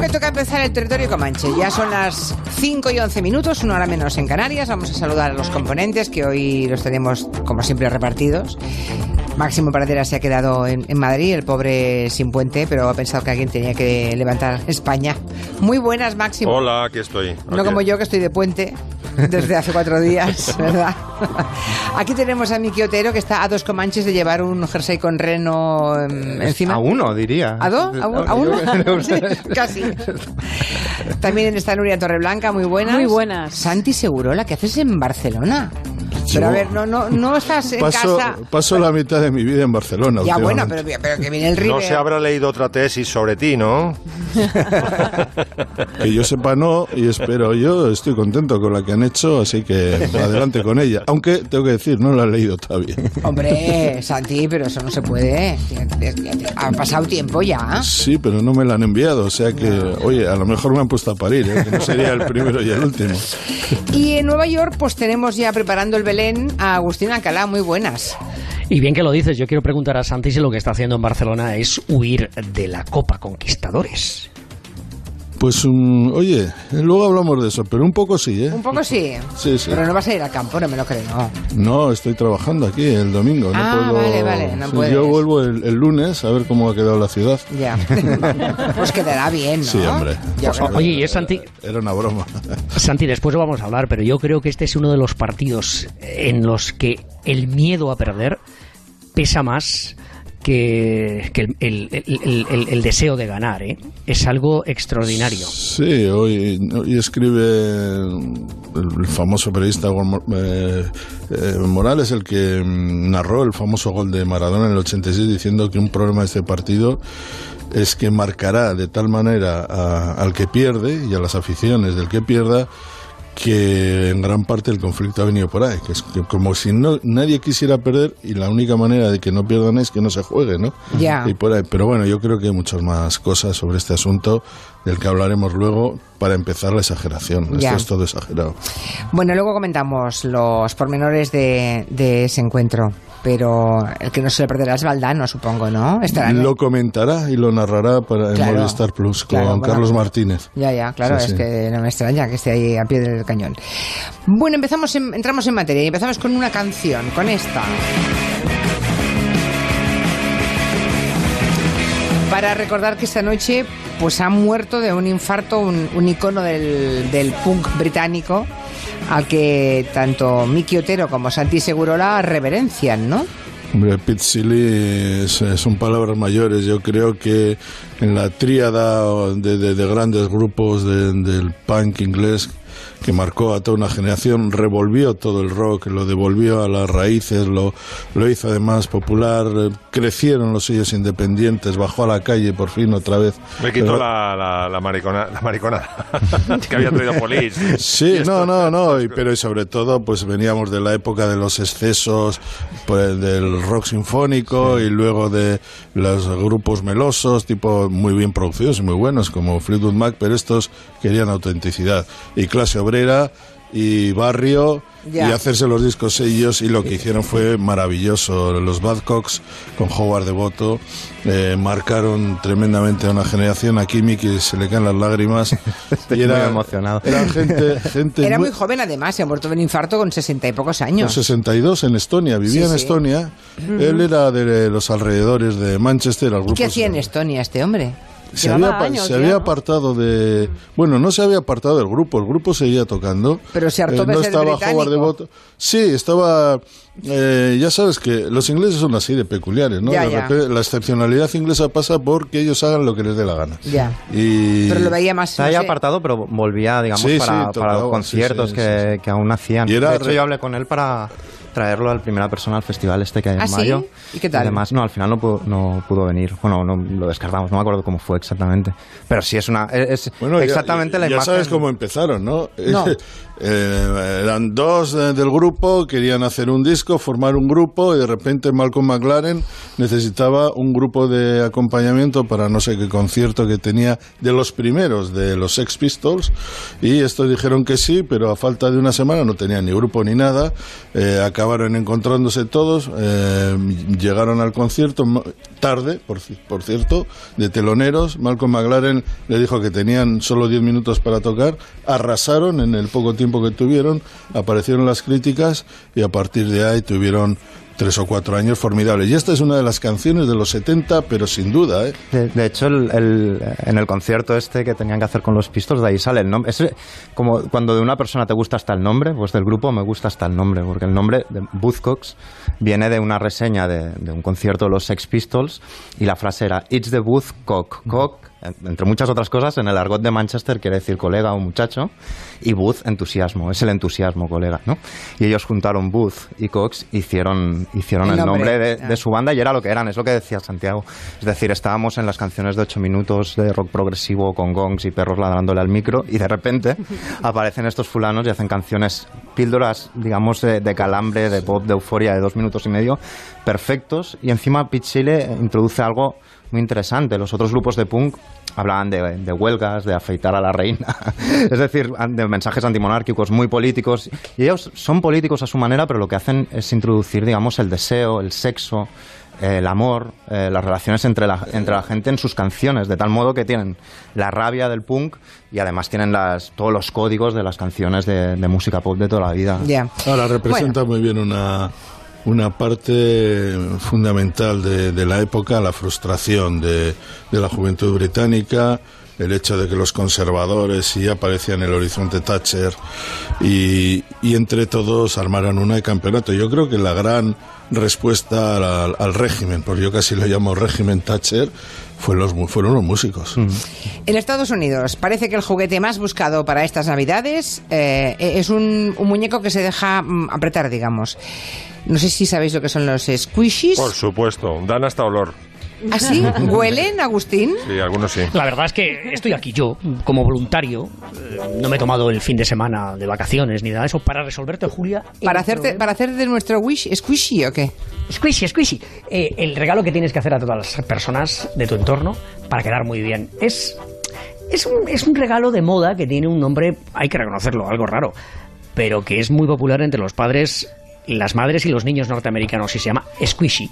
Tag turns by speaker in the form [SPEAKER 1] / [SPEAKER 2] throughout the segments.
[SPEAKER 1] que toca empezar el territorio comanche. Ya son las 5 y 11 minutos, una hora menos en Canarias. Vamos a saludar a los componentes que hoy los tenemos, como siempre, repartidos. Máximo Pradera se ha quedado en, en Madrid, el pobre sin puente, pero ha pensado que alguien tenía que levantar España. Muy buenas, Máximo.
[SPEAKER 2] Hola, aquí estoy.
[SPEAKER 1] No
[SPEAKER 2] Aquí.
[SPEAKER 1] como yo que estoy de puente desde hace cuatro días, ¿verdad? Aquí tenemos a Miki Otero que está a dos comanches de llevar un jersey con reno em, encima.
[SPEAKER 3] A uno, diría.
[SPEAKER 1] ¿A dos? ¿A, un- a uno? Sí, casi. También está Nuria Torreblanca, muy buenas.
[SPEAKER 4] Muy buenas.
[SPEAKER 1] Santi Segurola, ¿qué haces en Barcelona? Pero a ver, no, no, no estás en
[SPEAKER 5] Paso,
[SPEAKER 1] casa.
[SPEAKER 5] paso la mitad de mi vida en Barcelona.
[SPEAKER 1] Ya bueno, pero, pero que viene el River.
[SPEAKER 2] No se habrá leído otra tesis sobre ti, ¿no?
[SPEAKER 5] Que yo sepa no, y espero yo, estoy contento con la que han hecho, así que adelante con ella. Aunque, tengo que decir, no la he leído todavía.
[SPEAKER 1] Hombre, Santi, pero eso no se puede. Ha pasado tiempo ya.
[SPEAKER 5] Sí, pero no me la han enviado, o sea que, oye, a lo mejor me han puesto a parir, ¿eh? que no sería el primero y el último.
[SPEAKER 1] Y en Nueva York, pues tenemos ya preparando el Belén a Agustín Alcalá, muy buenas.
[SPEAKER 6] Y bien que lo dices, yo quiero preguntar a Santi si lo que está haciendo en Barcelona es huir de la Copa Conquistadores.
[SPEAKER 5] Pues, um, oye, luego hablamos de eso, pero un poco sí, ¿eh?
[SPEAKER 1] Un poco sí.
[SPEAKER 5] Sí, sí.
[SPEAKER 1] Pero no vas a ir al campo, no me lo creo. no.
[SPEAKER 5] No, estoy trabajando aquí el domingo. No
[SPEAKER 1] Ah,
[SPEAKER 5] puedo...
[SPEAKER 1] vale, vale, no
[SPEAKER 5] Sí,
[SPEAKER 1] puedes.
[SPEAKER 5] Yo vuelvo el, el lunes a ver cómo ha quedado la ciudad.
[SPEAKER 1] Ya. pues quedará bien, ¿no?
[SPEAKER 5] Sí, hombre.
[SPEAKER 1] Ya,
[SPEAKER 6] Oye, y es Santi,
[SPEAKER 5] Era una broma.
[SPEAKER 6] Santi, después lo vamos a hablar, pero yo creo que este es uno de los partidos en los que el miedo a perder pesa más que, que el, el- el- deseo de ganar. ¿eh? Es algo extraordinario.
[SPEAKER 5] Sí, hoy, hoy escribe el famoso periodista eh, eh, Morales, el que mm, narró el famoso gol de Maradona en el 86, diciendo que un problema de este partido es que marcará de tal manera a- al que pierde y a las aficiones del que pierda que en gran parte el conflicto ha venido por ahí, que es que como si no nadie quisiera perder y la única manera de que no pierdan es que no se juegue, ¿no?
[SPEAKER 1] Ya.
[SPEAKER 5] Y por ahí. Pero bueno, yo creo que hay muchas más cosas sobre este asunto del que hablaremos luego. Para empezar, la exageración. Esto es todo exagerado.
[SPEAKER 1] Bueno, luego comentamos los pormenores de, de ese encuentro. Pero el que no se le perderá es Valdano, supongo, ¿no? Estará
[SPEAKER 5] Lo comentará y lo narrará para
[SPEAKER 1] Claro.
[SPEAKER 5] en Movistar Plus con
[SPEAKER 1] Claro, bueno.
[SPEAKER 5] Carlos Martínez.
[SPEAKER 1] Ya, ya, claro,
[SPEAKER 5] Sí,
[SPEAKER 1] es
[SPEAKER 5] sí.
[SPEAKER 1] que no me extraña que esté ahí a pie del cañón. Bueno, empezamos en- entramos en materia y empezamos con una canción, con esta. Para recordar que esta noche pues ha muerto de un infarto un, icono del, del punk británico al que tanto Miki Otero como Santi Segurola reverencian, ¿no?
[SPEAKER 5] Hombre, Pete es- son palabras mayores. Yo creo que en la tríada de, de- de grandes grupos de- del punk inglés que marcó a toda una generación, revolvió todo el rock, lo devolvió a las raíces, lo, lo hizo además popular, eh, crecieron los sellos independientes, bajó a la calle por fin otra vez.
[SPEAKER 2] Me quitó
[SPEAKER 5] Pero-
[SPEAKER 2] la, la, la maricona, la maricona que había traído Polis.
[SPEAKER 5] Sí, no, no, no, y- pero y sobre todo pues veníamos de la época de los excesos pues, del rock sinfónico y luego de los grupos melosos, tipo muy bien producidos y muy buenos como Fleetwood Mac, pero estos querían autenticidad y clase obrera y barrio
[SPEAKER 1] Ya.
[SPEAKER 5] y hacerse los discos ellos y lo que hicieron fue maravilloso. Los Badcocks con Howard Devoto eh, marcaron tremendamente a una generación. Aquí Mickey se le caen las lágrimas.
[SPEAKER 3] Estoy muy emocionado.
[SPEAKER 5] Eran gente, gente
[SPEAKER 1] Era muy joven además, se ha muerto de un infarto con sesenta y pocos
[SPEAKER 5] con
[SPEAKER 1] años.
[SPEAKER 5] 62 en Estonia, vivía
[SPEAKER 1] Sí,
[SPEAKER 5] en
[SPEAKER 1] sí.
[SPEAKER 5] Estonia. Él era de los alrededores de Manchester. Al
[SPEAKER 1] ¿Y
[SPEAKER 5] grupo
[SPEAKER 1] qué hacía en Estonia este hombre?
[SPEAKER 5] Se había,
[SPEAKER 4] años
[SPEAKER 5] se
[SPEAKER 4] ya,
[SPEAKER 5] había
[SPEAKER 4] ¿no?
[SPEAKER 5] apartado de. Bueno, no se había apartado del grupo, el grupo seguía tocando. Eh,
[SPEAKER 1] Pero se hartó de
[SPEAKER 5] no estaba
[SPEAKER 1] británico.
[SPEAKER 5] Howard Devoto. Sí, estaba. eh, ya sabes que los ingleses son así de peculiares, ¿no?
[SPEAKER 1] Ya,
[SPEAKER 5] De
[SPEAKER 1] ya.
[SPEAKER 5] repente, la excepcionalidad inglesa pasa porque ellos hagan lo que les dé la gana.
[SPEAKER 1] Ya.
[SPEAKER 5] Y...
[SPEAKER 1] Pero lo veía más.
[SPEAKER 3] Se
[SPEAKER 1] no
[SPEAKER 3] había
[SPEAKER 1] sé,
[SPEAKER 3] apartado, pero volvía, digamos,
[SPEAKER 5] Sí, sí,
[SPEAKER 3] para, para los conciertos
[SPEAKER 5] sí, sí,
[SPEAKER 3] que,
[SPEAKER 5] sí,
[SPEAKER 3] que aún hacían.
[SPEAKER 5] Y era
[SPEAKER 3] de hecho,
[SPEAKER 5] re-
[SPEAKER 3] yo hablé con él para traerlo al primera persona al festival este que hay en
[SPEAKER 1] ¿Ah, sí?
[SPEAKER 3] mayo.
[SPEAKER 1] ¿Y qué tal?
[SPEAKER 3] además, no, al final no pudo, no pudo venir. Bueno, no, lo descartamos, no me acuerdo cómo fue exactamente. Pero sí es una. Es
[SPEAKER 5] Bueno, ya-
[SPEAKER 3] exactamente
[SPEAKER 5] ya,
[SPEAKER 3] la
[SPEAKER 5] ya
[SPEAKER 3] imagen.
[SPEAKER 5] sabes cómo empezaron, ¿no?
[SPEAKER 1] No.
[SPEAKER 5] Eh, eran dos del grupo, querían hacer un disco, formar un grupo y de repente Malcolm McLaren necesitaba un grupo de acompañamiento para no sé qué concierto que tenía de los primeros de los Sex Pistols y estos dijeron que sí, pero a falta de una semana no tenían ni grupo ni nada, eh, acabaron encontrándose todos, eh, llegaron al concierto tarde, por, por cierto, de teloneros, Malcolm McLaren le dijo que tenían solo 10 minutos para tocar, arrasaron en el poco tiempo que tuvieron, aparecieron las críticas y a partir de ahí tuvieron tres o cuatro años formidables. Y esta es una de las canciones de los 70, pero sin duda, ¿eh?
[SPEAKER 3] De, de hecho, el, el- en el concierto este que tenían que hacer con los Pistols, de ahí sale el nombre. Es como cuando de una persona te gusta hasta el nombre, pues del grupo me gusta hasta el nombre, porque el nombre de Buzzcocks viene de una reseña de, de un concierto de los Sex Pistols y la frase era It's the Buzzcock. Cock, entre muchas otras cosas, en el argot de Manchester quiere decir colega o muchacho y Buzz, entusiasmo. Es el entusiasmo, colega, ¿no? Y ellos juntaron Buzz y Cox, hicieron, hicieron
[SPEAKER 1] El
[SPEAKER 3] el,
[SPEAKER 1] nombre,
[SPEAKER 3] de, de su banda y era lo que eran, es lo que decía Santiago. Es decir, estábamos en las canciones de 8 minutos de rock progresivo con gongs y perros ladrándole al micro y de repente aparecen estos fulanos y hacen canciones, píldoras, digamos, de, de calambre, de pop, de euforia de dos minutos y medio, perfectos. Y encima Pete Chile introduce algo muy interesante. Los otros grupos de punk hablaban de, de huelgas, de afeitar a la reina, es decir, de mensajes antimonárquicos muy políticos. Y ellos son políticos a su manera, pero lo que hacen es introducir, digamos, el deseo, el sexo, eh, el amor, eh, las relaciones entre la, entre la gente en sus canciones, de tal modo que tienen la rabia del punk y además tienen las, todos los códigos de las canciones de, de música pop de toda la vida.
[SPEAKER 1] Ya.
[SPEAKER 5] Ahora representa muy bien una, una parte fundamental de, de la época, la frustración de, de la juventud británica, el hecho de que los conservadores sí aparecían en el horizonte Thatcher y, y entre todos armaron una de campeonato. Yo creo que la gran respuesta al, al régimen, porque yo casi lo llamo régimen Thatcher, fue los, mu- fueron los músicos.
[SPEAKER 1] En Estados Unidos parece que el juguete más buscado para estas navidades eh, es un, un muñeco que se deja mm, apretar, digamos. No sé si sabéis lo que son los squishies.
[SPEAKER 2] Por supuesto, dan hasta olor.
[SPEAKER 1] ¿Así? ¿Huelen, Agustín?
[SPEAKER 2] Sí, algunos sí.
[SPEAKER 6] La verdad es que estoy aquí yo, como voluntario. eh, No me he tomado el fin de semana de vacaciones ni nada de eso para resolverte, Julia.
[SPEAKER 1] ¿Para hacerte,
[SPEAKER 6] problema.
[SPEAKER 1] para hacer de nuestro wish squishy o qué?
[SPEAKER 6] Squishy, squishy. Eh, el regalo que tienes que hacer a todas las personas de tu entorno para quedar muy bien. Es, es, un, es un regalo de moda que tiene un nombre, hay que reconocerlo, algo raro, pero que es muy popular entre los padres, las madres y los niños norteamericanos y se llama squishy.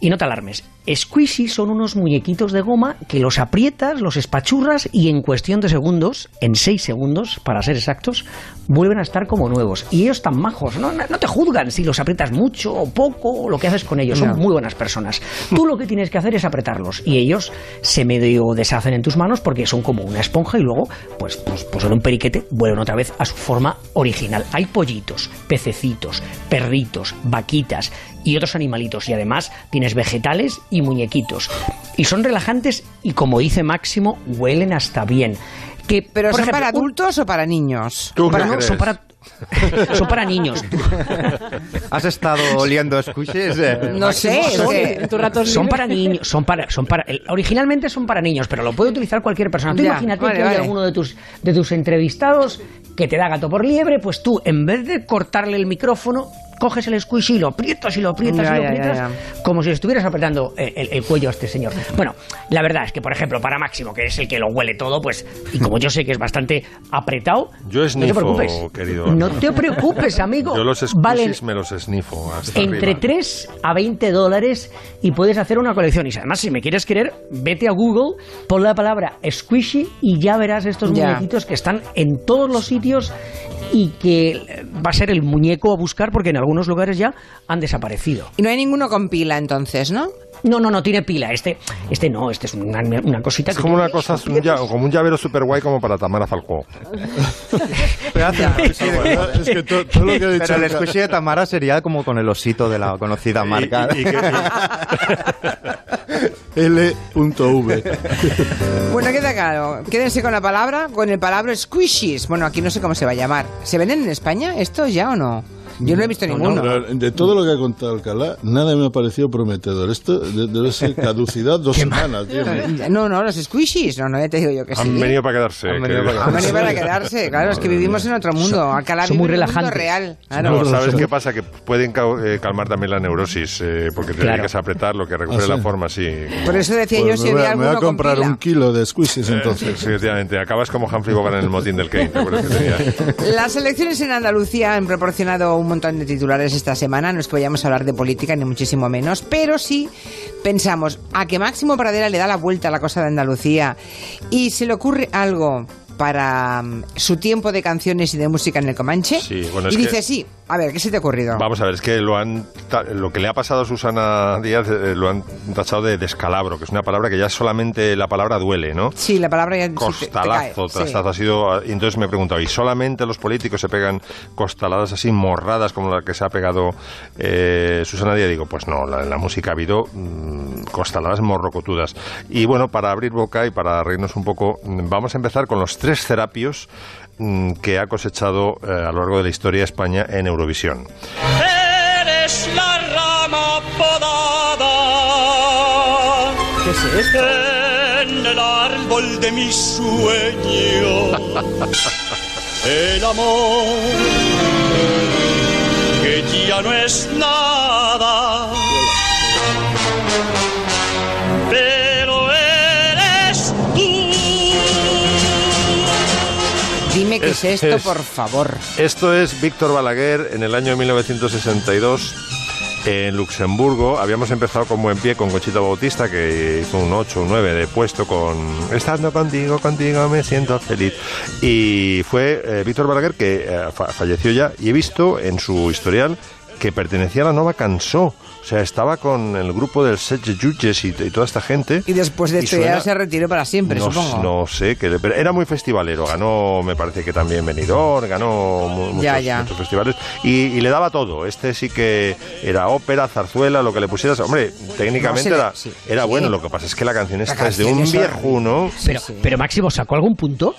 [SPEAKER 6] Y no te alarmes, squishy son unos muñequitos de goma que los aprietas, los espachurras y en cuestión de segundos, en seis segundos para ser exactos, vuelven a estar como nuevos. Y ellos tan majos, no, te juzgan si los aprietas mucho o poco, o lo que haces con ellos,
[SPEAKER 1] No.
[SPEAKER 6] son muy buenas personas. Tú lo que tienes que hacer es apretarlos y ellos se medio deshacen en tus manos porque son como una esponja y luego, pues, pues, pues en un periquete vuelven otra vez a su forma original. Hay pollitos, pececitos, perritos, vaquitas y otros animalitos y además tienes vegetales y muñequitos. Y son relajantes y como dice Máximo, huelen hasta bien. Que,
[SPEAKER 1] ¿Pero son
[SPEAKER 6] ejemplo,
[SPEAKER 1] para
[SPEAKER 6] un-
[SPEAKER 1] adultos o para niños?
[SPEAKER 2] ¿Tú
[SPEAKER 6] para- no, son para son para niños.
[SPEAKER 3] ¿Has estado oliendo squishies? Eh,
[SPEAKER 1] No sé, es
[SPEAKER 6] Son-
[SPEAKER 1] que-
[SPEAKER 4] en tu rato
[SPEAKER 6] son para niños, son para, son para, originalmente son para niños, pero lo puede utilizar cualquier persona. Tú
[SPEAKER 1] Ya,
[SPEAKER 6] imagínate
[SPEAKER 1] vale,
[SPEAKER 6] que hay alguno de tus, de tus entrevistados que te da gato por liebre, pues tú, en vez de cortarle el micrófono, coges el squishy y lo aprietas y lo aprietas
[SPEAKER 1] Ya,
[SPEAKER 6] y lo
[SPEAKER 1] ya,
[SPEAKER 6] aprietas,
[SPEAKER 1] ya,
[SPEAKER 6] como si le estuvieras apretando el, el- el cuello a este señor. Bueno, la verdad es que, por ejemplo, para Máximo, que es el que lo huele todo, pues, y como yo sé que es bastante apretado,
[SPEAKER 2] Yo
[SPEAKER 6] no te
[SPEAKER 2] esnifo,
[SPEAKER 6] preocupes.
[SPEAKER 2] querido.
[SPEAKER 6] No te preocupes, amigo.
[SPEAKER 2] Yo los
[SPEAKER 6] Valen
[SPEAKER 2] me los esnifo hasta
[SPEAKER 6] entre
[SPEAKER 2] arriba.
[SPEAKER 6] 3 a 20 dólares y puedes hacer una colección. Y además, si me quieres querer, vete a Google, pon la palabra squishy y ya verás estos
[SPEAKER 1] Ya.
[SPEAKER 6] muñequitos que están en todos los sitios y que eh, va a ser el muñeco a buscar porque en algunos lugares ya han desaparecido.
[SPEAKER 1] Y no hay ninguno con pila entonces, ¿no?
[SPEAKER 6] No, no, no tiene pila. Este, este no, este es una, una cosita
[SPEAKER 2] Es
[SPEAKER 6] que
[SPEAKER 2] como una cosa, es un como un llavero super guay como para Tamara Falcó.
[SPEAKER 5] es que to- todo lo que ha dicho
[SPEAKER 3] Pero el squishy de Tamara sería como con el osito de la conocida marca.
[SPEAKER 2] Y- y- y que-
[SPEAKER 5] L.V.
[SPEAKER 1] Bueno, queda claro. Quédense con la palabra, con el palabra squishies. Bueno, aquí no sé cómo se va a llamar. ¿Se venden en España esto ya o no? Yo no he visto ninguno.
[SPEAKER 5] de todo lo que ha contado Alcalá, nada me ha parecido prometedor. Esto debe ser caducidad dos semanas.
[SPEAKER 1] No, no, los squishies, no, no, ya te digo yo que sí.
[SPEAKER 2] Han venido para quedarse.
[SPEAKER 3] Han venido para
[SPEAKER 1] Han venido para quedarse, claro, es que vivimos en otro mundo. Alcalá
[SPEAKER 6] son
[SPEAKER 1] vive
[SPEAKER 6] muy
[SPEAKER 1] en un mundo
[SPEAKER 6] relajantes.
[SPEAKER 1] real.
[SPEAKER 2] No,
[SPEAKER 1] Claro.
[SPEAKER 2] ¿sabes qué pasa? Que pueden eh, calmar también la neurosis, eh, porque te
[SPEAKER 6] Claro.
[SPEAKER 2] que apretar lo que recupere
[SPEAKER 5] ¿Ah, sí?
[SPEAKER 2] la forma, sí.
[SPEAKER 1] Por eso decía yo
[SPEAKER 5] Pues
[SPEAKER 1] si
[SPEAKER 5] me, voy
[SPEAKER 1] había
[SPEAKER 5] a, me voy a comprar un kilo de squishies entonces.
[SPEAKER 2] Sí, efectivamente. Acabas como Humphrey Bogart en el motín del Kane. ¿te acuerdas que tenía?
[SPEAKER 1] Las elecciones en Andalucía han proporcionado un montón de titulares esta semana. No es que vayamos a hablar de política, ni muchísimo menos, pero sí pensamos a que Máximo Pradera le da la vuelta a la cosa de Andalucía y se le ocurre algo para mm, su tiempo de canciones y de música en el Comanche.
[SPEAKER 2] Sí, bueno,
[SPEAKER 1] y
[SPEAKER 2] que-
[SPEAKER 1] dice, sí, a ver, ¿qué se te ha ocurrido?
[SPEAKER 2] Vamos a ver, es que lo han lo que le ha pasado a Susana Díaz eh, lo han tachado de descalabro, que es una palabra que ya solamente la palabra duele, ¿no?
[SPEAKER 1] Sí, la palabra ya sí te- te
[SPEAKER 2] Costalazo,
[SPEAKER 1] cae, sí.
[SPEAKER 2] ha sido. Y entonces me he preguntado, ¿y solamente los políticos se pegan costaladas así morradas como la que se ha pegado eh, Susana Díaz? Digo, pues no, la- en la música ha habido mm, costaladas morrocotudas. Y bueno, para abrir boca y para reírnos un poco, mm, vamos a empezar con los tres terapios que ha cosechado eh, a lo largo de la historia de España en Eurovisión.
[SPEAKER 4] Eres la rama podada
[SPEAKER 1] ¿Qué es esto?
[SPEAKER 4] en el árbol de mi sueño. El amor que ya no es nada.
[SPEAKER 1] Dime qué es
[SPEAKER 2] Es-
[SPEAKER 1] esto,
[SPEAKER 2] es-
[SPEAKER 1] por favor.
[SPEAKER 2] Esto es Víctor Balaguer en el año 1962 en Luxemburgo. Habíamos empezado con buen pie con Conchita Bautista, que hizo un 8, un 9 de puesto con Estando contigo, contigo me siento feliz. Y fue eh, Víctor Balaguer que eh, fa- falleció ya y he visto en su historial que pertenecía a la Nova Cansó. O sea, estaba con el grupo del Set Judges y, y toda esta gente.
[SPEAKER 1] Y después de esto
[SPEAKER 2] suena-
[SPEAKER 1] ya se retiró para siempre,
[SPEAKER 2] no,
[SPEAKER 1] supongo.
[SPEAKER 2] no sé, que, pero era muy festivalero. Ganó, me parece que también Benidorm, ganó mu- muchos,
[SPEAKER 1] Ya, ya.
[SPEAKER 2] muchos festivales. Y, y le daba todo. Este sí que era ópera, zarzuela, lo que le pusieras. Hombre, técnicamente
[SPEAKER 1] No,
[SPEAKER 2] era,
[SPEAKER 1] sí,
[SPEAKER 2] era
[SPEAKER 1] sí.
[SPEAKER 2] bueno. Lo que pasa es que la canción esta es de un
[SPEAKER 1] es
[SPEAKER 2] viejuno.
[SPEAKER 6] Pero,
[SPEAKER 1] sí.
[SPEAKER 6] pero Máximo, ¿sacó algún punto?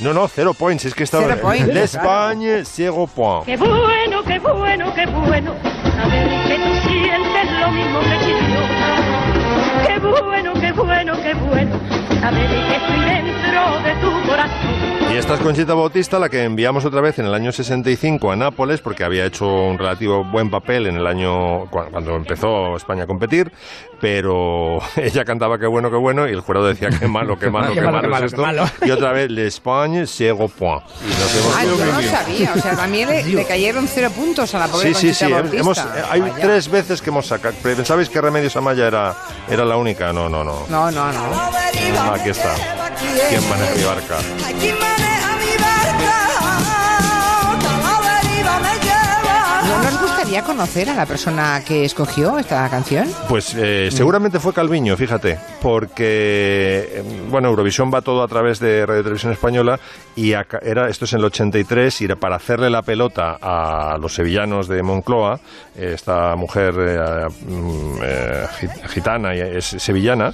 [SPEAKER 2] No, no, cero points. Es que estaba.
[SPEAKER 1] Cero points,
[SPEAKER 2] L'Espagne, zero point.
[SPEAKER 7] Qué bueno, qué bueno, qué bueno saber que tú sientes lo mismo que yo. Qué bueno, qué bueno, qué bueno saber que estoy dentro de tu corazón.
[SPEAKER 2] Y esta es Conchita Bautista, la que enviamos otra vez en el año 65 a Nápoles, porque había hecho un relativo buen papel en el año cu- cuando empezó España a competir, pero ella cantaba qué bueno, qué bueno, y el jurado decía qué malo, qué malo, qué, malo,
[SPEAKER 6] qué malo,
[SPEAKER 2] es
[SPEAKER 6] qué
[SPEAKER 2] esto.
[SPEAKER 6] malo.
[SPEAKER 2] Y otra vez, l'Espagne, zero point. Y nos hemos
[SPEAKER 1] Ah,
[SPEAKER 2] ido
[SPEAKER 1] yo no sabía. O sea, también le, le cayeron cero puntos a la pobre
[SPEAKER 2] Sí, sí,
[SPEAKER 1] Conchita
[SPEAKER 2] sí.
[SPEAKER 1] Bautista.
[SPEAKER 2] Hemos, eh, hay
[SPEAKER 1] Vaya.
[SPEAKER 2] tres veces que hemos sacado. ¿Pensabais que Remedios Amaya era, era la única? No, no, no.
[SPEAKER 1] No, no, no.
[SPEAKER 2] Aquí está. ¿Quién maneja mi barca?
[SPEAKER 1] Conocer a la persona que escogió esta canción?
[SPEAKER 2] Pues eh, seguramente fue Calviño, fíjate, porque eh, bueno, Eurovisión va todo a través de Radio Televisión Española y era esto es en el 83 y era para hacerle la pelota a los sevillanos de Moncloa, eh, esta mujer eh, mm, eh, gi- gitana y es sevillana.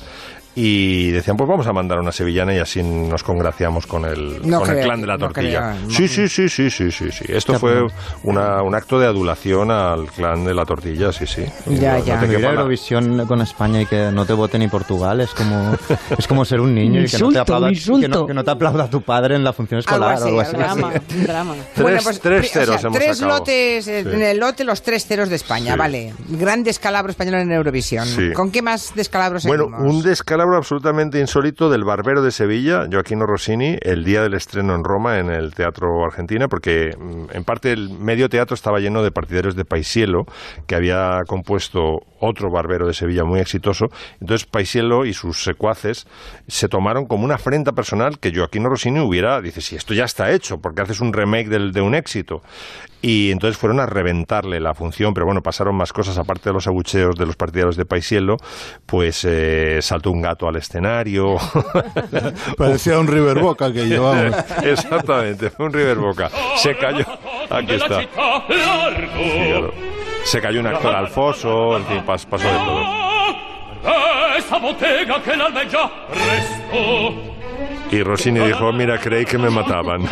[SPEAKER 2] Y decían, pues vamos a mandar una sevillana y así nos congraciamos con el,
[SPEAKER 1] No
[SPEAKER 2] con el
[SPEAKER 1] creo,
[SPEAKER 2] clan de la
[SPEAKER 1] no
[SPEAKER 2] tortilla.
[SPEAKER 1] creo, no
[SPEAKER 2] sí, sí, sí, sí, sí, sí, sí. Esto fue una, un acto de adulación al clan de la tortilla, sí, sí.
[SPEAKER 1] Ya,
[SPEAKER 2] No-
[SPEAKER 1] ya.
[SPEAKER 2] no
[SPEAKER 3] Ir a
[SPEAKER 2] la-
[SPEAKER 3] Eurovisión con España y que no te vote ni Portugal es como, es como ser un niño y que no,
[SPEAKER 6] Insulto,
[SPEAKER 3] te aplauda, que, no, que no te aplauda tu padre en la función escolar
[SPEAKER 1] Algo
[SPEAKER 3] o algo
[SPEAKER 1] así,
[SPEAKER 3] así.
[SPEAKER 1] drama, un drama.
[SPEAKER 2] Tres- tres
[SPEAKER 1] pri-
[SPEAKER 2] ceros hemos
[SPEAKER 1] tres
[SPEAKER 2] sacado.
[SPEAKER 1] lotes, eh,
[SPEAKER 2] Sí.
[SPEAKER 1] en el lote los tres ceros de España,
[SPEAKER 2] Sí.
[SPEAKER 1] vale. Gran descalabro español en Eurovisión.
[SPEAKER 2] Sí.
[SPEAKER 1] ¿Con qué más descalabros
[SPEAKER 2] Bueno,
[SPEAKER 1] seguimos?
[SPEAKER 2] un descalabro absolutamente insólito del barbero de Sevilla, Joaquino Rossini, el día del estreno en Roma, en el Teatro Argentina, porque mm, en parte el medio teatro estaba lleno de partidarios de Paisiello, que había compuesto otro barbero de Sevilla muy exitoso. Entonces Paisiello y sus secuaces se tomaron como una afrenta personal que Joaquino Rossini hubiera, dice, si esto ya está hecho, porque haces un remake del- de un éxito. Y entonces fueron a reventarle la función, pero bueno, pasaron más cosas, aparte de los abucheos de los partidarios de Paisiello, pues eh, saltó un gato al escenario.
[SPEAKER 5] Parecía un River Boca que llevamos.
[SPEAKER 2] Exactamente, fue un River Boca. Se cayó. Aquí está. Fíjalo. Se cayó un actor al foso, en fin, pas- pasó de todo.
[SPEAKER 4] Esa bottega que l'alba è già presto
[SPEAKER 2] Y Rossini dijo, mira, creí que me mataban.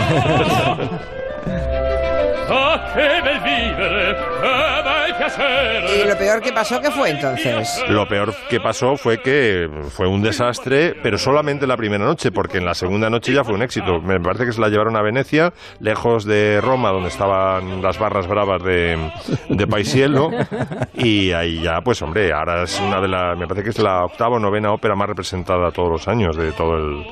[SPEAKER 1] Y lo peor que pasó, ¿qué fue entonces?
[SPEAKER 2] Lo peor que pasó fue que fue un desastre, pero solamente la primera noche, porque en la segunda noche ya fue un éxito. Me parece que se la llevaron a Venecia, lejos de Roma, donde estaban las barras bravas de, de Paisiello, y ahí ya, pues hombre, ahora es una de las, me parece que es la octava o novena ópera más representada todos los años de todo el...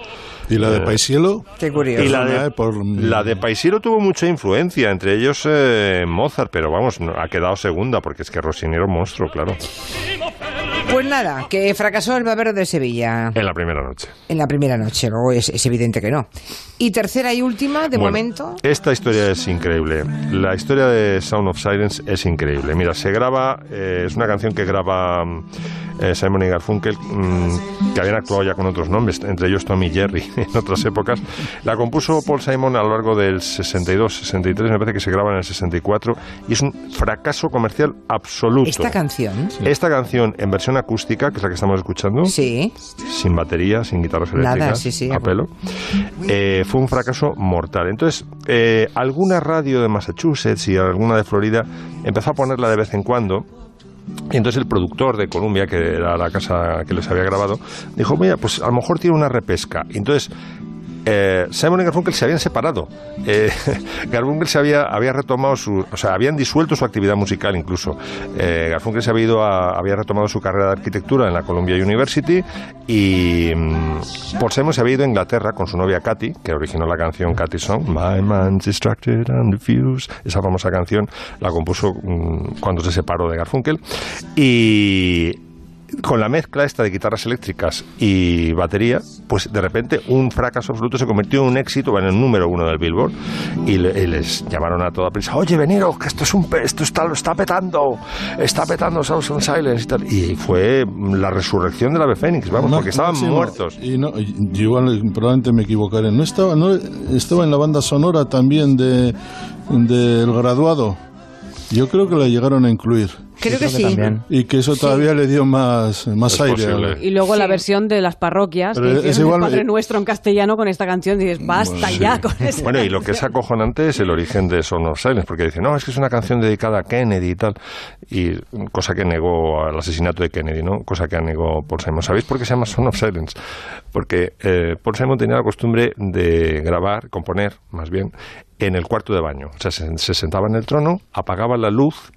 [SPEAKER 5] ¿Y la de
[SPEAKER 2] Eh,
[SPEAKER 5] Paisiello?
[SPEAKER 1] Qué curioso.
[SPEAKER 2] Y la
[SPEAKER 5] Una,
[SPEAKER 2] de,
[SPEAKER 5] eh, por-
[SPEAKER 2] la de Paisiello tuvo mucha influencia, entre ellos eh, Mozart, pero vamos, no- ha quedado segunda, porque es que Rossini era un monstruo, claro,
[SPEAKER 1] Pues nada, que fracasó el Barbero de Sevilla
[SPEAKER 2] en la primera noche.
[SPEAKER 1] en la primera noche, luego es, es evidente que no. Y tercera y última, de
[SPEAKER 2] Bueno,
[SPEAKER 1] momento.
[SPEAKER 2] Esta historia es increíble. La historia de Sound of Silence es increíble. Mira, se graba, eh, es una canción que graba mm, eh, Simon y Garfunkel, mm, que habían actuado ya con otros nombres, entre ellos Tommy Jerry en otras épocas. La compuso Paul Simon a lo largo del 62, 63, me parece que se graba en el 64, y es un fracaso comercial absoluto.
[SPEAKER 1] Esta canción.
[SPEAKER 2] Esta canción en versión acústica, que es la que estamos escuchando,
[SPEAKER 1] Sí.
[SPEAKER 2] sin batería, sin guitarras
[SPEAKER 1] Nada,
[SPEAKER 2] eléctricas,
[SPEAKER 1] sí, sí.
[SPEAKER 2] a pelo, eh, fue un fracaso mortal. Entonces, eh, alguna radio de Massachusetts y alguna de Florida empezó a ponerla de vez en cuando. Y entonces el productor de Columbia, que era la casa que les había grabado, dijo, mira, pues a lo mejor tiene una repesca. Y entonces eh, Simon y Garfunkel se habían separado. Eh, Garfunkel se había, había retomado su... O sea, habían disuelto su actividad musical incluso. Eh, Garfunkel se había, ido a- había retomado su carrera de arquitectura en la Columbia University y mm, Paul Simon se había ido a Inglaterra con su novia Katy, que originó la canción Katy Song, My Man's Distracted and Diffused. Esa famosa canción la compuso mm, cuando se separó de Garfunkel. Y con la mezcla esta de guitarras eléctricas y batería, pues de repente un fracaso absoluto se convirtió en un éxito, en el número uno del Billboard, y, le- y les llamaron a toda prisa, oye, veniros, que esto es un esto está, lo está petando, está petando Sounds of Silence y tal. Y fue la resurrección del ave fénix, vamos,
[SPEAKER 5] No,
[SPEAKER 2] porque estaban muertos.
[SPEAKER 5] Y no, y- yo igual probablemente me equivocaré. ¿No estaba, no estaba en la banda sonora también de del graduado? Yo creo que la llegaron a incluir.
[SPEAKER 1] Creo que
[SPEAKER 3] Creo que
[SPEAKER 1] sí.
[SPEAKER 3] también.
[SPEAKER 5] Y que eso todavía le dio más, más
[SPEAKER 2] Es
[SPEAKER 5] aire.
[SPEAKER 2] posible.
[SPEAKER 8] Y luego la versión de las parroquias,
[SPEAKER 5] Pero
[SPEAKER 8] que
[SPEAKER 5] es igual-
[SPEAKER 8] el Padre Nuestro en castellano con esta canción, y dices, basta
[SPEAKER 5] Bueno,
[SPEAKER 8] ya
[SPEAKER 5] sí.
[SPEAKER 8] con esa
[SPEAKER 2] Bueno, y lo que es
[SPEAKER 8] canción".
[SPEAKER 2] acojonante es el origen de Son of Silence, porque dice, no, es que es una canción dedicada a Kennedy y tal, y cosa que negó al asesinato de Kennedy, ¿no? Cosa que negó Paul Simon. ¿Sabéis por qué se llama Son of Silence? Porque eh, Paul Simon tenía la costumbre de grabar, componer, más bien, en el cuarto de baño. O sea, se, se sentaba en el trono, apagaba la luz,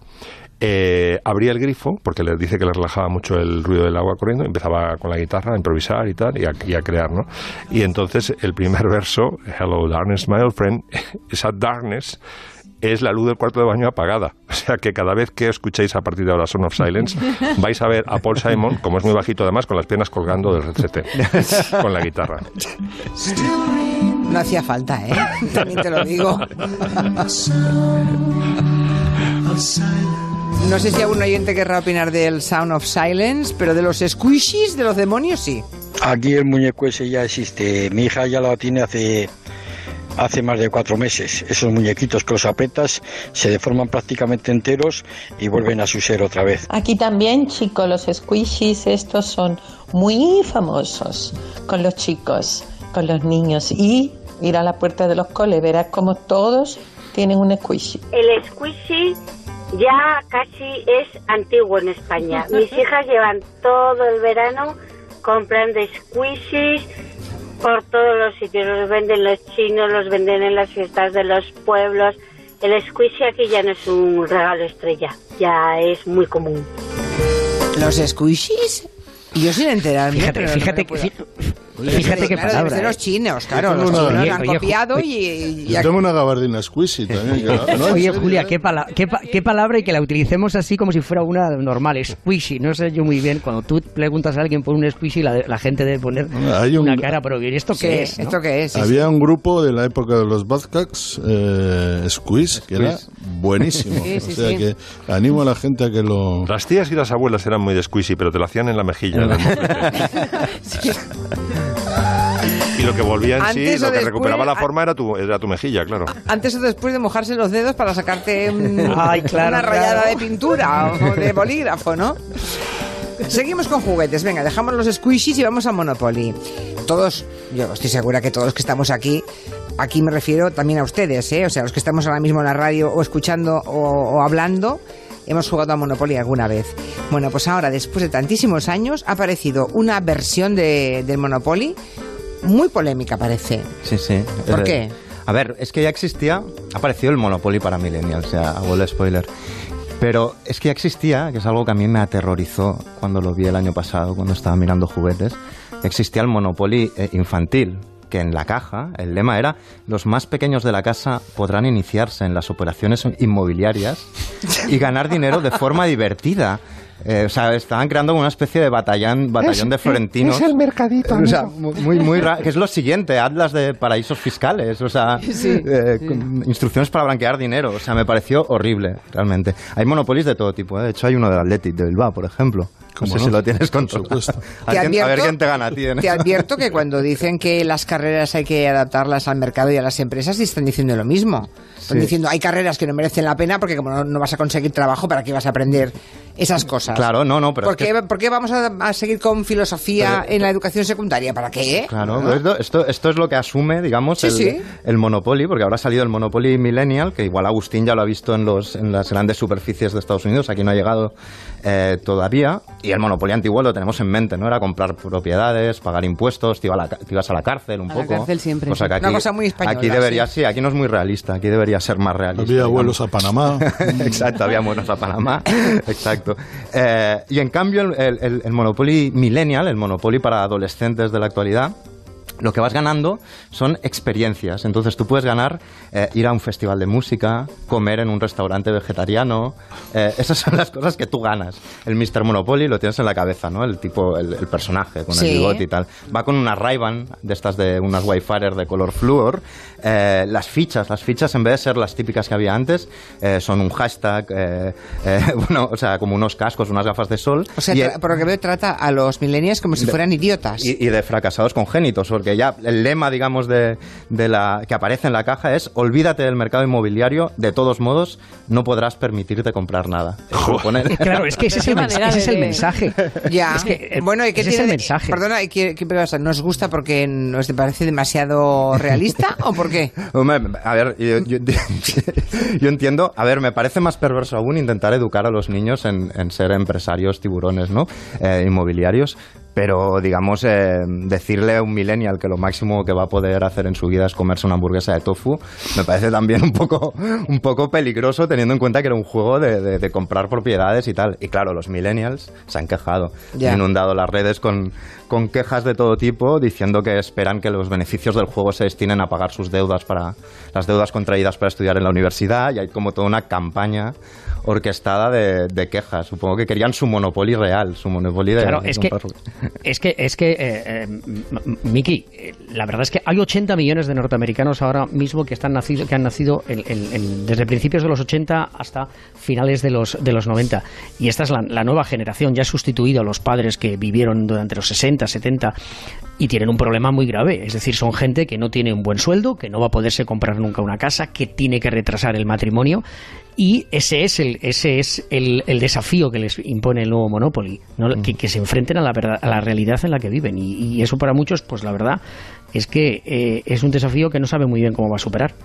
[SPEAKER 2] eh, abría el grifo, porque le dice que le relajaba mucho el ruido del agua corriendo, empezaba con la guitarra a improvisar y tal, y a, y a crear, ¿no? Y entonces el primer verso, Hello Darkness, my old friend, esa darkness es la luz del cuarto de baño apagada. O sea que cada vez que escuchéis a partir de ahora Son of Silence, vais a ver a Paul Simon, como es muy bajito además, con las piernas colgando del retrete, con la guitarra.
[SPEAKER 1] No hacía falta, ¿eh? También te lo digo. No sé si algún oyente querrá opinar del Sound of Silence, pero de los squishies, de los demonios, sí.
[SPEAKER 9] Aquí el muñeco ese ya existe. Mi hija ya lo tiene hace hace más de cuatro meses. Esos muñequitos que los apretas se deforman prácticamente enteros y vuelven a su ser otra vez.
[SPEAKER 10] Aquí también, chicos, los squishies estos son muy famosos con los chicos, con los niños. Y ir a la puerta de los coles, verás como todos tienen un squishy.
[SPEAKER 11] El squishy ya casi es antiguo en España. Mis hijas llevan todo el verano comprando squishies por todos los sitios. Los venden los chinos, los venden en las fiestas de los pueblos. El squishy aquí ya no es un regalo estrella, ya es muy común.
[SPEAKER 1] ¿Los squishies? Yo sin enterarme.
[SPEAKER 6] Fíjate,
[SPEAKER 1] pero no
[SPEAKER 6] fíjate, fí- fíjate qué
[SPEAKER 1] claro,
[SPEAKER 6] palabra.
[SPEAKER 1] debe ser los
[SPEAKER 6] ¿eh?
[SPEAKER 1] chinos, claro. Los
[SPEAKER 5] una-
[SPEAKER 1] chinos
[SPEAKER 6] Oye,
[SPEAKER 1] han
[SPEAKER 6] oye,
[SPEAKER 1] copiado y... y
[SPEAKER 5] Yo tengo una gabardina squishy también. que la- no,
[SPEAKER 6] Oye,
[SPEAKER 5] serio,
[SPEAKER 6] Julia,
[SPEAKER 5] ¿eh?
[SPEAKER 6] ¿qué, pala- qué, pa- qué pa- qué palabra y que la utilicemos así como si fuera una normal, squishy. No sé yo muy bien, cuando tú preguntas a alguien por un squishy, la, la gente debe poner
[SPEAKER 5] Hay un-
[SPEAKER 6] una cara, pero ¿y ¿esto
[SPEAKER 1] Sí,
[SPEAKER 6] qué es? no?
[SPEAKER 1] ¿Esto qué es? Sí, sí.
[SPEAKER 5] Había un grupo de la época de los Badcats, eh, Squeeze, que era buenísimo.
[SPEAKER 8] Sí, sí,
[SPEAKER 5] o sea
[SPEAKER 8] sí.
[SPEAKER 5] que animo a la gente a que lo...
[SPEAKER 2] Las tías y las abuelas eran muy de squeezy, pero te lo hacían en la mejilla. Y lo que volvía en sí,
[SPEAKER 1] Antes o
[SPEAKER 2] lo que
[SPEAKER 1] después-
[SPEAKER 2] recuperaba la forma era tu, era tu mejilla, claro.
[SPEAKER 1] Antes o después de mojarse los dedos para sacarte un-
[SPEAKER 6] Ay, claro,
[SPEAKER 1] una rayada
[SPEAKER 6] claro.
[SPEAKER 1] de pintura o de bolígrafo, ¿no? Seguimos con juguetes. Venga, dejamos los squishies y vamos a Monopoly. Todos, yo estoy segura que todos que estamos aquí aquí me refiero también a ustedes, ¿eh? o sea, los que estamos ahora mismo en la radio o escuchando o, o hablando, hemos jugado a Monopoly alguna vez. Bueno, pues ahora, después de tantísimos años, ha aparecido una versión de, del Monopoly muy polémica, parece.
[SPEAKER 3] Sí, sí.
[SPEAKER 1] ¿Por qué?
[SPEAKER 3] A ver, es que ya existía, ha aparecido el Monopoly para Millennials, ya hago el spoiler. Pero es que ya existía, que es algo que a mí me aterrorizó cuando lo vi el año pasado, cuando estaba mirando juguetes. Existía el Monopoly eh, infantil, que en la caja el lema era los más pequeños de la casa podrán iniciarse en las operaciones inmobiliarias y ganar dinero de forma divertida. Eh, o sea, estaban creando como una especie de batallón, batallón de florentinos.
[SPEAKER 12] Es el mercadito,
[SPEAKER 3] O sea, muy, muy raro. Que es lo siguiente, atlas de paraísos fiscales. O sea,
[SPEAKER 12] Sí,
[SPEAKER 3] eh,
[SPEAKER 12] sí.
[SPEAKER 3] instrucciones para blanquear dinero. O sea, me pareció horrible, realmente. Hay monopolios de todo tipo. ¿eh? De hecho, hay uno del Athletic de Bilbao, por ejemplo. No
[SPEAKER 5] ¿Cómo
[SPEAKER 3] sé
[SPEAKER 5] no?
[SPEAKER 3] si lo tienes controlado.
[SPEAKER 5] supuesto.
[SPEAKER 3] A, quién- a ver quién te gana a ti. en
[SPEAKER 1] Te advierto que cuando dicen que las carreras hay que adaptarlas al mercado y a las empresas, sí están diciendo lo mismo. Están
[SPEAKER 3] Sí.
[SPEAKER 1] diciendo hay carreras que no merecen la pena porque como no, no vas a conseguir trabajo, ¿para qué vas a aprender esas cosas?
[SPEAKER 3] Claro, no, no, pero
[SPEAKER 1] ¿Por
[SPEAKER 3] es que-
[SPEAKER 1] qué, por qué vamos a, a seguir con filosofía
[SPEAKER 3] Pero-
[SPEAKER 1] en la educación secundaria? ¿Para qué?
[SPEAKER 3] Claro,
[SPEAKER 1] ¿No?
[SPEAKER 3] esto, esto, esto es lo que asume, digamos,
[SPEAKER 1] Sí,
[SPEAKER 3] el,
[SPEAKER 1] sí.
[SPEAKER 3] el Monopoly, porque ahora ha salido el Monopoly Millennial, que igual Agustín ya lo ha visto en, los, en las grandes superficies de Estados Unidos, aquí no ha llegado eh, todavía, y el Monopoly antiguo lo tenemos en mente, ¿no? Era comprar propiedades, pagar impuestos, te, iba a la te ibas a la cárcel un
[SPEAKER 8] A la
[SPEAKER 3] poco.
[SPEAKER 8] cárcel siempre,
[SPEAKER 3] O sea
[SPEAKER 8] sí.
[SPEAKER 3] que aquí,
[SPEAKER 1] Una cosa muy española,
[SPEAKER 3] Aquí debería,
[SPEAKER 1] sí.
[SPEAKER 3] sí, aquí no es muy realista, aquí debería ser más realista.
[SPEAKER 5] Había
[SPEAKER 3] digamos.
[SPEAKER 5] vuelos a Panamá.
[SPEAKER 3] Exacto, había vuelos a Panamá. Exacto. Eh, y en cambio, el, el- el- el Monopoly Millennial, el Monopoly para adolescentes de la actualidad, lo que vas ganando son experiencias. Entonces tú puedes ganar eh, ir a un festival de música, comer en un restaurante vegetariano. eh, esas son las cosas que tú ganas. El Mr. Monopoly lo tienes en la cabeza, ¿no? El tipo, el, el personaje con
[SPEAKER 1] Sí.
[SPEAKER 3] el bigote y tal. Va con una ray de estas de unas wi de color flúor. Eh, las fichas, las fichas en vez de ser las típicas que había antes, eh, son un hashtag, eh, eh, bueno, o sea, como unos cascos, unas gafas de sol.
[SPEAKER 1] O sea,
[SPEAKER 3] y,
[SPEAKER 1] por lo que veo, trata a los millennials como si
[SPEAKER 3] De-
[SPEAKER 1] fueran idiotas.
[SPEAKER 3] y, y de fracasados congénitos, porque ya el lema, digamos, de, de la que aparece en la caja es olvídate del mercado inmobiliario, de todos modos no podrás permitirte comprar nada.
[SPEAKER 6] Claro, es que ese es el, mensaje, ese es
[SPEAKER 8] de-
[SPEAKER 6] el mensaje.
[SPEAKER 1] Ya.
[SPEAKER 6] Es que, eh,
[SPEAKER 1] bueno, ¿y qué
[SPEAKER 6] ese es el mensaje.
[SPEAKER 1] Perdona, ¿y qué, qué pasa? ¿Nos gusta porque nos parece demasiado realista o por qué?
[SPEAKER 3] Hombre, a ver, yo, yo- yo entiendo, a ver, me parece más perverso aún intentar educar a los niños en, en ser empresarios tiburones, ¿no? Eh, inmobiliarios. Pero, digamos, eh, decirle a un millennial que lo máximo que va a poder hacer en su vida es comerse una hamburguesa de tofu, me parece también un poco, un poco peligroso teniendo en cuenta que era un juego de, de- de comprar propiedades y tal. Y claro, los millennials se han quejado,
[SPEAKER 1] Ya.
[SPEAKER 3] han inundado las redes con, con quejas de todo tipo, diciendo que esperan que los beneficios del juego se destinen a pagar sus deudas para las deudas contraídas para estudiar en la universidad y hay como toda una campaña orquestada de, de quejas. Supongo que querían su monopolio real, su monopolio de,
[SPEAKER 6] Claro,
[SPEAKER 3] de
[SPEAKER 6] es que, es que, es que, eh, eh, Miki, la verdad es que hay 80 millones de norteamericanos ahora mismo que están nacido, que han nacido desde principios de los 80 hasta finales de los de los 90 y esta es la, la nueva generación. Ya ha sustituido a los padres que vivieron durante los 60, 70 y tienen un problema muy grave, es decir, son gente que no tiene un buen sueldo, que no va a poderse comprar nunca una casa, que tiene que retrasar el matrimonio y ese es el, ese es el, el desafío que les impone el nuevo Monopoly, ¿no? que, que se enfrenten a la, verdad, a la realidad en la que viven. Y, y eso para muchos, pues la verdad es que eh, es un desafío que no sabe muy bien cómo va a superar.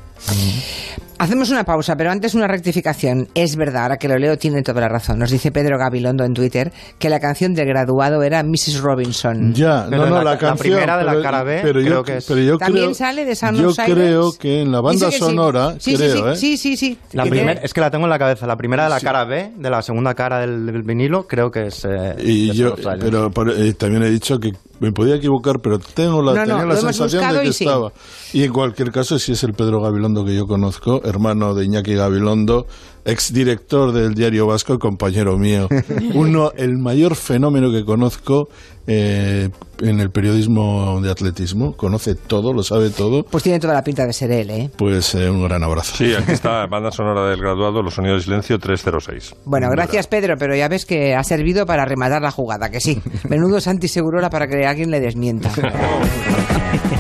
[SPEAKER 1] Hacemos una pausa, pero antes una rectificación. Es verdad, ahora que lo leo, tiene toda la razón. Nos dice Pedro Gabilondo en Twitter que la canción del graduado era Mrs. Robinson.
[SPEAKER 5] Ya,
[SPEAKER 3] Pero
[SPEAKER 5] no, no,
[SPEAKER 3] la-
[SPEAKER 5] la,
[SPEAKER 3] la
[SPEAKER 5] canción.
[SPEAKER 3] primera de la cara B,
[SPEAKER 5] pero
[SPEAKER 3] creo
[SPEAKER 5] yo,
[SPEAKER 3] que es-
[SPEAKER 5] pero yo
[SPEAKER 1] También
[SPEAKER 5] creo,
[SPEAKER 1] sale de Sound
[SPEAKER 5] Yo
[SPEAKER 1] of
[SPEAKER 5] creo que en la banda
[SPEAKER 1] sí.
[SPEAKER 5] sonora,
[SPEAKER 1] Sí, sí,
[SPEAKER 5] creo,
[SPEAKER 1] sí,
[SPEAKER 5] ¿eh?
[SPEAKER 1] sí, sí, sí.
[SPEAKER 3] La
[SPEAKER 1] Que
[SPEAKER 3] primer-
[SPEAKER 1] tiene-
[SPEAKER 3] es que la tengo en la cabeza. La primera de la cara B, de la segunda cara del, del vinilo, creo que es. eh,
[SPEAKER 5] Y
[SPEAKER 3] de
[SPEAKER 5] yo, pero, por- eh, también he dicho que me podía equivocar, pero tengo la,
[SPEAKER 1] No, no,
[SPEAKER 5] tenía la sensación de que
[SPEAKER 1] y sí.
[SPEAKER 5] estaba. Y en cualquier caso, si es el Pedro Gabilondo que yo conozco, hermano de Iñaki Gabilondo, exdirector del Diario Vasco, compañero mío. Uno, el mayor fenómeno que conozco eh, en el periodismo de atletismo. Conoce todo, lo sabe todo.
[SPEAKER 1] Pues tiene toda la pinta de ser él, ¿eh?
[SPEAKER 5] Pues eh, un gran abrazo.
[SPEAKER 2] Sí, aquí está, banda sonora del graduado, Los Sonidos de Silencio 306.
[SPEAKER 1] Bueno, gracias Pedro, pero ya ves que ha servido para rematar la jugada, que sí. Menudo Santi Segurola para que alguien le desmienta.